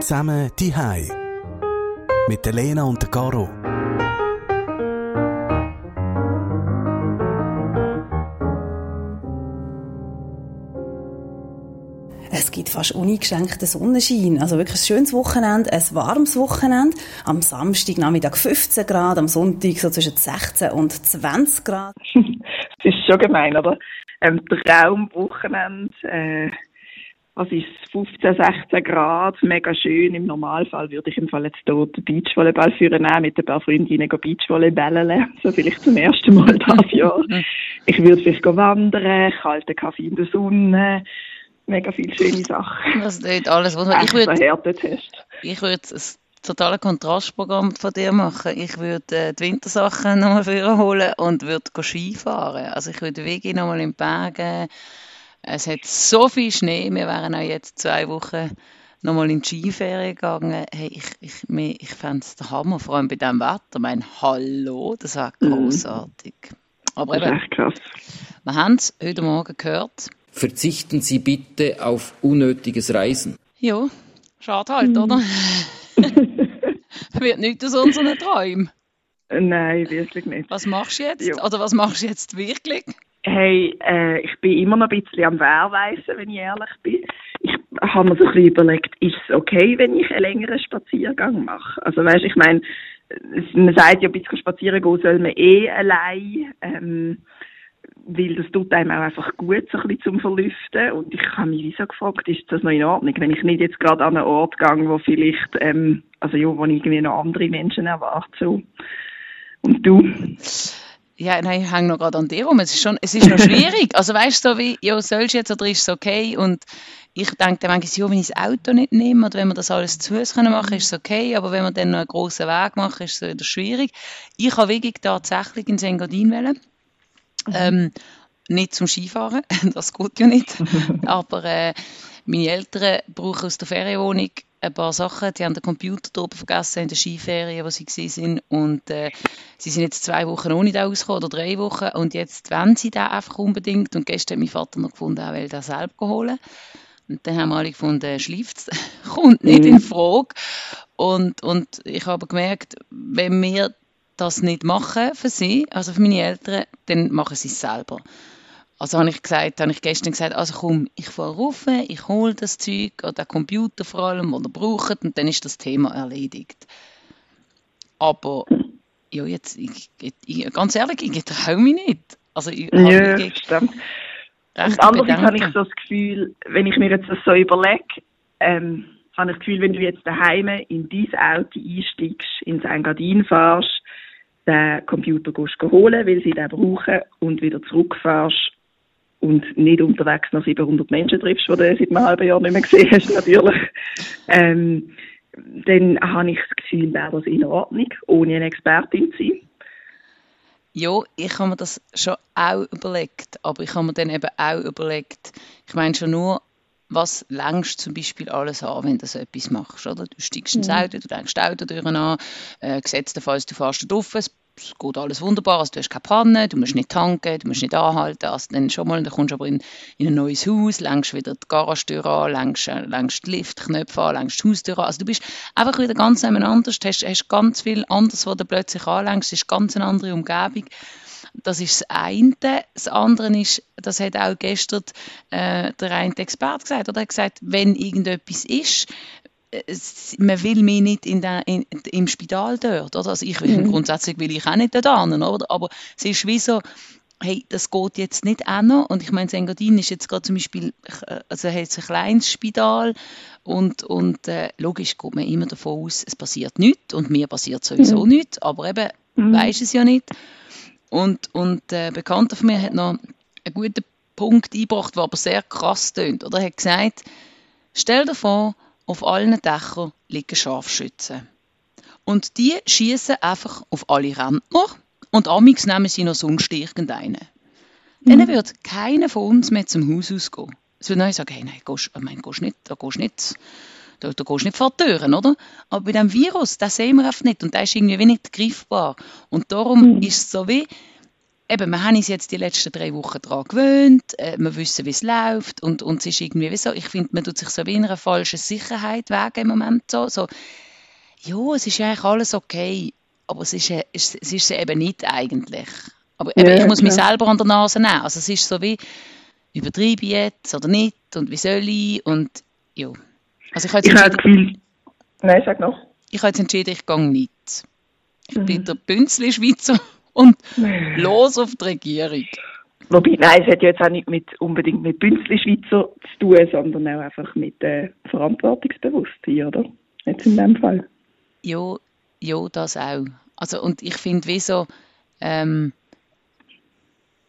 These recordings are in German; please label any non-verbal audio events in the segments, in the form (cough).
Zusammen die Hai mit der Lena und der Caro. Es gibt fast uneingeschränkten Sonnenschein. Also wirklich ein schönes Wochenende, ein warmes Wochenende. Am Samstag Nachmittag 15 Grad, am Sonntag so zwischen 16 und 20 Grad. (laughs) das ist schon gemein, oder? Ähm, Traumwochenende, äh, was ist 15, 16 Grad, mega schön. Im Normalfall würde ich im Fall jetzt hier den Beachvolleyball führen mit ein paar Freundinnen Beachvolleyball (laughs) so vielleicht zum ersten Mal dieses Jahr. (laughs) Ich würde vielleicht wandern, kalten Kaffee in der Sonne, mega viele schöne Sachen. Das ist alles, was ich würde. Ich würde ein totales Kontrastprogramm von dir machen. Ich würde äh, die Wintersachen (laughs) nochmal holen und würde Skifahren. Also ich würde wirklich nochmal in die Berge. Es hat so viel Schnee. Wir wären auch jetzt zwei Wochen nochmal in die Skiferien gegangen. Hey, ich, ich, ich fände es der Hammer, vor allem bei diesem Wetter. Ich meine, hallo, das mhm. großartig. Mhm. Aber eben, echt krass. wir haben es heute Morgen gehört. Verzichten Sie bitte auf unnötiges Reisen. Ja, schade halt, mhm. oder? (laughs) Wird nichts aus unseren Träumen. Nein, wirklich nicht. Was machst du jetzt? Ja. Oder was machst du jetzt wirklich? Hey, äh, ich bin immer noch ein bisschen am Wehrweisen, wenn ich ehrlich bin. Ich habe mir so ein bisschen überlegt, ist es okay, wenn ich einen längeren Spaziergang mache? Also weißt, ich meine, man sagt ja, ein bisschen spazieren gehen soll man eh allein. Ähm, weil das tut einem auch einfach gut, so ein bisschen zum Verlüften. Und ich habe mich so gefragt, ist das noch in Ordnung, wenn ich nicht jetzt gerade an einen Ort gehe, wo vielleicht, ähm, also ja, wo irgendwie noch andere Menschen erwarte. So. Und du? Ja, nein, ich hänge noch gerade an dir rum. Es ist schon, es ist noch schwierig. Also weißt du, so wie, ja, sollst du jetzt oder ist es okay? Und ich denke dann manchmal, ja, wenn ich das Auto nicht nehme oder wenn wir das alles zu Hause machen können, ist es okay. Aber wenn wir dann noch einen grossen Weg machen, ist es wieder schwierig. Ich habe wirklich tatsächlich in Engadin wählen. Mhm. Ähm, nicht zum Skifahren, (laughs) das geht ja nicht. (laughs) Aber äh, meine Eltern brauchen aus der Ferienwohnung ein paar Sachen. Die haben den Computer oben vergessen in der Skiferien, wo sie waren. Und äh, sie sind jetzt zwei Wochen ohne den ausgekommen, oder drei Wochen. Und jetzt wollen sie den einfach unbedingt. Und gestern hat mein Vater noch gefunden, er will den selber holen. Und dann haben wir alle gefunden, schläft, (laughs) kommt nicht in Frage. Und, und ich habe gemerkt, wenn wir das nicht machen für sie, also für meine Eltern, dann machen sie es selber. Also habe ich gesagt, habe ich gestern gesagt, also komm, ich fahre rauf, ich hole das Zeug, oder den Computer vor allem, den ihr braucht, und dann ist das Thema erledigt. Aber, ja, jetzt, ich, ich, ganz ehrlich, ich traue mich nicht. Also, ich ja, ich, stimmt. Und andererseits habe ich so das Gefühl, wenn ich mir jetzt das so überlege, ähm, habe ich das Gefühl, wenn du jetzt daheim in dein Auto einsteigst, ins Engadin fährst, den Computer gehst holen, weil sie den brauchen und wieder zurückfährst und nicht unterwegs noch 700 Menschen triffst, die du seit einem halben Jahr nicht mehr gesehen hast, natürlich, ähm, dann habe ich das Gefühl, wäre das in Ordnung, ohne eine Expertin zu sein. Ja, ich habe mir das schon auch überlegt, aber ich habe mir dann eben auch überlegt, ich meine schon nur, was längst zum Beispiel alles an, wenn du so etwas machst, oder? Du steigst ins mhm. Auto, du denkst Auto durch an, äh, gesetztenfalls du fährst drauf, es es geht alles wunderbar, also du hast keine Panne, du musst nicht tanken, du musst nicht anhalten, also dann schon mal, dann kommst du aber in, in ein neues Haus, längst wieder die Garagentür an, längst, äh, längst die Liftknöpfe an, längst die Haustür an, also du bist einfach wieder ganz anders, hast, hast ganz viel anderes, was du plötzlich anlängst, es ist ganz eine andere Umgebung. Das ist das eine. Das andere ist, das hat auch gestern äh, der eine Experte gesagt, oder? Er hat gesagt, wenn irgendetwas ist, man will mich nicht in der, in, im Spital dort, oder? Also ich mhm. grundsätzlich will ich auch nicht dort hin, oder? Aber es ist wie so, hey, das geht jetzt nicht auch noch. Und ich meine, Engadin ist jetzt gerade zum Beispiel, also hat ein kleines Spital und, und äh, logisch geht man immer davon aus, es passiert nichts und mir passiert sowieso mhm. nichts, aber eben, mhm. weiß es ja nicht. Und, und äh, ein Bekannter von mir hat noch einen guten Punkt eingebracht, der aber sehr krass tönt. Oder er hat gesagt, stell dir vor, auf allen Dächern liegen Scharfschützen. Und die schießen einfach auf alle Rentner und amix nehmen sie noch sonst irgendeinen. Mhm. Dann wird keiner von uns mehr zum Haus ausgehen. Es wird dann sagen, hey, nein, gehst, ich meine, gehst nicht, da gehst nicht, da, da gehst nicht vor die Türen, oder? Aber bei diesem Virus, das sehen wir einfach nicht und der ist irgendwie nicht greifbar. Und darum mhm. ist es so wie, eben, wir haben uns jetzt die letzten drei Wochen daran gewöhnt, äh, wir wissen, wie es läuft und, und es ist irgendwie, wie so, ich finde, man tut sich so wie in einer falschen Sicherheit wegen im Moment so, so, ja, es ist ja eigentlich alles okay, aber es ist, äh, es, es ist eben nicht eigentlich. Aber eben, Ja, ich muss mich klar. selber an der Nase nehmen, also es ist so wie, übertreibe ich jetzt oder nicht und wie soll ich und ja. Also ich habe jetzt Ich entschieden, Gefühl, nein, sag noch. ich habe jetzt entschieden, ich gehe nicht. Ich bin Mhm. der Bünzli-Schweizer und los auf die Regierung. Wobei, nein, es hat ja jetzt auch nicht mit, unbedingt mit Bünzli-Schweizer zu tun, sondern auch einfach mit äh, Verantwortungsbewusstsein, oder? Jetzt in dem Fall. Ja, ja, das auch. Also, und ich finde, wieso, ähm,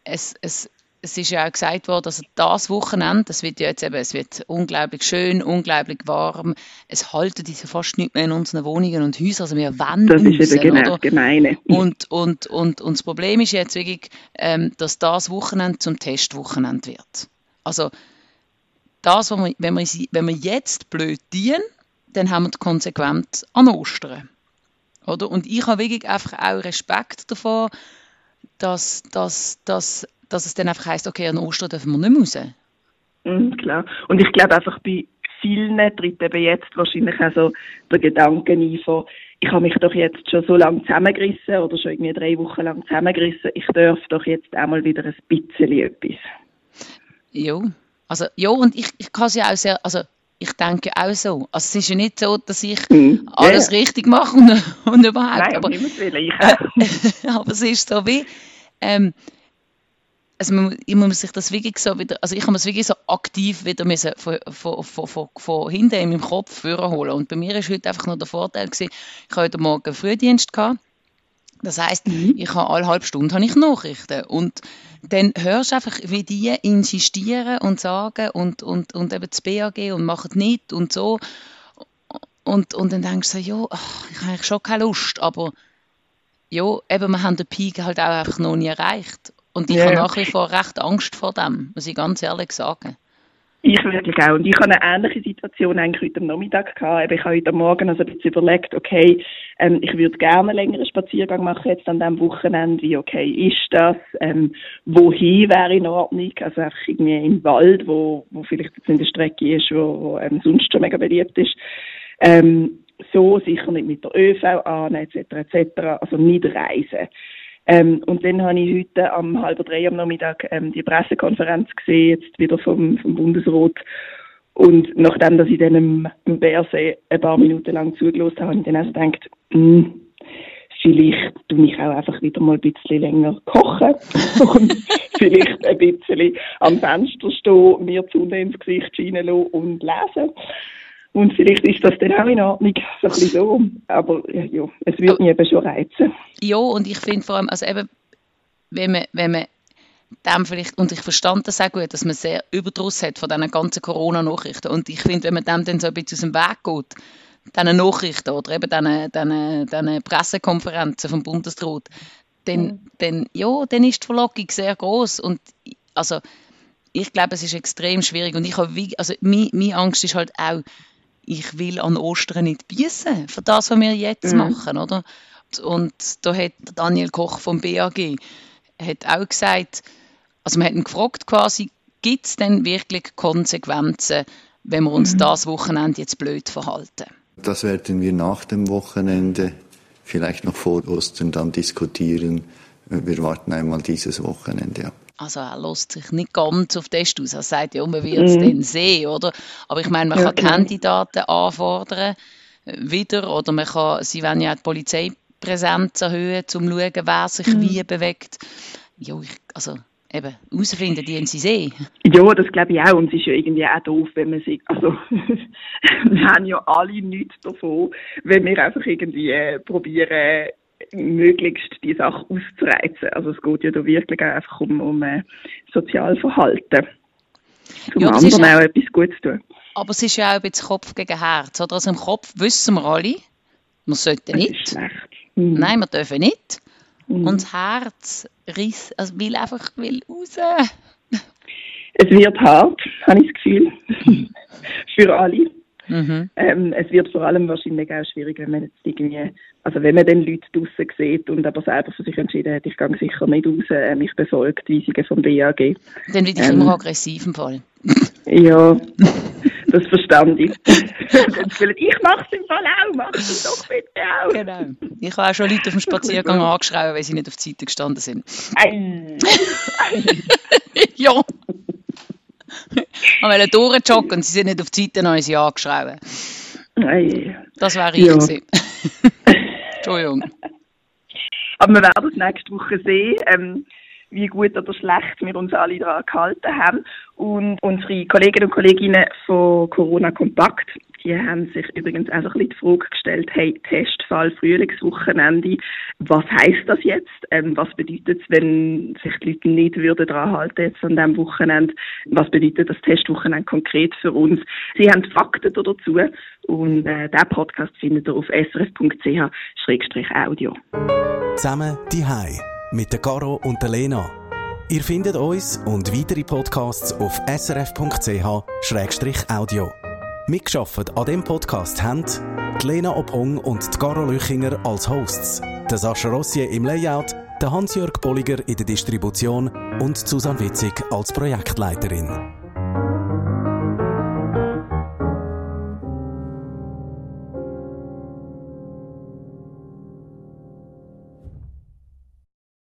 es, es, es ist ja auch gesagt worden, dass das Wochenende, das wird ja jetzt eben, es wird unglaublich schön, unglaublich warm. Es halten diese fast nicht mehr in unseren Wohnungen und Häusern, also wir wollen Das ist eben genau oder? das Gemeine. Und, und, und, und das Problem ist jetzt wirklich, ähm, dass das Wochenende zum Testwochenende wird. Also, das, wir, wenn, wir, wenn wir jetzt blöd dienen, dann haben wir die Konsequenz an Ostern. Oder? Und ich habe wirklich einfach auch Respekt davor, dass, dass, dass, dass es dann einfach heisst, okay, an Ostern dürfen wir nicht raus. Mhm, klar. Und ich glaube einfach bei vielen tritt eben jetzt wahrscheinlich auch so der Gedanke ein von, ich habe mich doch jetzt schon so lange zusammengerissen oder schon irgendwie drei Wochen lang zusammengerissen, ich darf doch jetzt auch mal wieder ein bisschen etwas. Ja, also, ja, und ich, ich kann es ja auch sehr, also ich denke auch so. Also es ist ja nicht so, dass ich Mhm. alles Ja, richtig mache und, (laughs) und überhaupt. Nein, aber, ich auch. (laughs) aber es ist so wie, ähm, also man, ich muss sich das wirklich so wieder, also ich habe es wirklich so aktiv wieder müssen von, von, von, von, von hinten in meinem Kopf holen. Und bei mir ist heute einfach nur der Vorteil gewesen, ich habe heute Morgen Frühdienst gehabt. Das heisst, ich habe alle halbe Stunde habe ich Nachrichten. Und dann hörst du einfach, wie die insistieren und sagen und, und, und eben das BAG und machen nicht und so. Und, und dann denkst du so, ja, ach, ich habe eigentlich schon keine Lust, aber ja, eben, wir haben den Peak halt auch einfach noch nie erreicht. Und ich Ja. habe nach wie vor recht Angst vor dem, muss ich ganz ehrlich sagen. Ich wirklich auch. Und ich habe eine ähnliche Situation eigentlich heute am Nachmittag gehabt. Ich habe heute Morgen also ein bisschen überlegt, okay, ähm, ich würde gerne einen längeren Spaziergang machen jetzt an diesem Wochenende. Wie okay ist das? Ähm, wohin wäre in Ordnung? Also einfach irgendwie im Wald, wo, wo vielleicht jetzt in der Strecke ist, wo, wo ähm, sonst schon mega beliebt ist. Ähm, so sicher nicht mit der ÖV an, etc., etc., also nicht reisen. Ähm, und dann habe ich heute am halb drei am Nachmittag ähm, die Pressekonferenz gesehen, jetzt wieder vom, vom Bundesrat. Und nachdem, dass ich dann im, im Bärsee ein paar Minuten lang zugelassen habe, habe ich dann also gedacht, hm, vielleicht tue ich auch einfach wieder mal ein bisschen länger kochen (laughs) und vielleicht ein bisschen am Fenster stehen, mir die Sonne ins Gesicht scheinen lassen und lesen. Und vielleicht ist das dann auch in Ordnung, so ein bisschen so. Aber ja, es würde mich eben schon reizen. Ja, und ich finde vor allem, also eben, wenn man, wenn man dem vielleicht, und ich verstand das auch gut, dass man sehr Überdruss hat von diesen ganzen Corona-Nachrichten. Und ich finde, wenn man dem dann so ein bisschen aus dem Weg geht, diesen Nachrichten oder eben diesen, diesen, diesen Pressekonferenzen vom Bundesrat, dann, dann, ja, dann ist die Verlockung sehr groß und also ich glaube, es ist extrem schwierig und ich habe, also meine, meine Angst ist halt auch, ich will an Ostern nicht beißen für das, was wir jetzt Mhm. machen, oder? Und da hat Daniel Koch vom BAG hat auch gesagt, also wir hätten gefragt quasi, gibt es denn wirklich Konsequenzen, wenn wir uns das Wochenende jetzt blöd verhalten? Das werden wir nach dem Wochenende, vielleicht noch vor Ostern, dann diskutieren. Wir warten einmal dieses Wochenende ab. Also er lässt sich nicht ganz auf das aus. Er sagt, ja, man wird es dann sehen, oder? Aber ich meine, man Ja, kann genau. Kandidaten anfordern äh, wieder oder man kann, sie wollen ja auch die Polizeipräsenz erhöhen, um zu schauen, wer sich wie bewegt. Ja, ich, also eben, herausfinden, die sie sehen. Ja, das glaube ich auch. Und es ist ja irgendwie auch doof, wenn man sich, also, (laughs) wir haben ja alle nichts davon, wenn wir einfach irgendwie äh, probieren, möglichst die Sache auszureizen. Also es geht ja da wirklich auch einfach um, um äh, Sozialverhalten. Zum Ja, anderen ja- auch etwas Gutes tun. Aber es ist ja auch ein bisschen Kopf gegen Herz. Oder? Also im Kopf wissen wir alle, wir sollten Das ist nicht. schlecht. Mhm. Nein, wir dürfen nicht. Mhm. Und das Herz riss, also will einfach will raus. Es wird hart, habe ich das Gefühl. (laughs) Für alle. Mhm. Ähm, es wird vor allem wahrscheinlich auch schwierig, wenn man jetzt irgendwie, also wenn man dann Leute draussen sieht und aber selber für sich entschieden hat, ich gehe sicher nicht raus, äh, mich befolgt die Weisungen vom BAG. Dann werde ich ähm, immer aggressiv im Fall. Ja, das verstand ich. (laughs) ich mache es im Fall auch, mach es doch bitte auch. Genau. Ich habe auch schon Leute auf dem Spaziergang (laughs) angeschrien, weil sie nicht auf die Seite gestanden sind. Ei. (laughs) ja. (laughs) Ich wollte durchjoggen und sie sind nicht auf die Seite, dann haben sie angeschrien. Ei. Das wäre ich ja. gewesen. (laughs) Entschuldigung. Aber wir werden es nächste Woche sehen. Ähm, wie gut oder schlecht wir uns alle daran gehalten haben. Und unsere Kolleginnen und Kollegen von Corona Kompakt, die haben sich übrigens auch so ein bisschen die Frage gestellt, hey, Testfall Frühlingswochenende, was heißt das jetzt? Ähm, was bedeutet es, wenn sich die Leute nicht würden daran halten jetzt an diesem Wochenende? Was bedeutet das Testwochenende konkret für uns? Sie haben Fakten dazu und äh, diesen Podcast findet ihr auf srf.ch-audio. Zusammen die Hai mit der Caro und der Lena. Ihr findet uns und weitere Podcasts auf srf.ch-audio. Mitgeschafft an dem Podcast haben die Lena Ophong und die Caro Lüchinger als Hosts, der Sascha Rossier im Layout, der Hans-Jörg Bolliger in der Distribution und Susanne Witzig als Projektleiterin.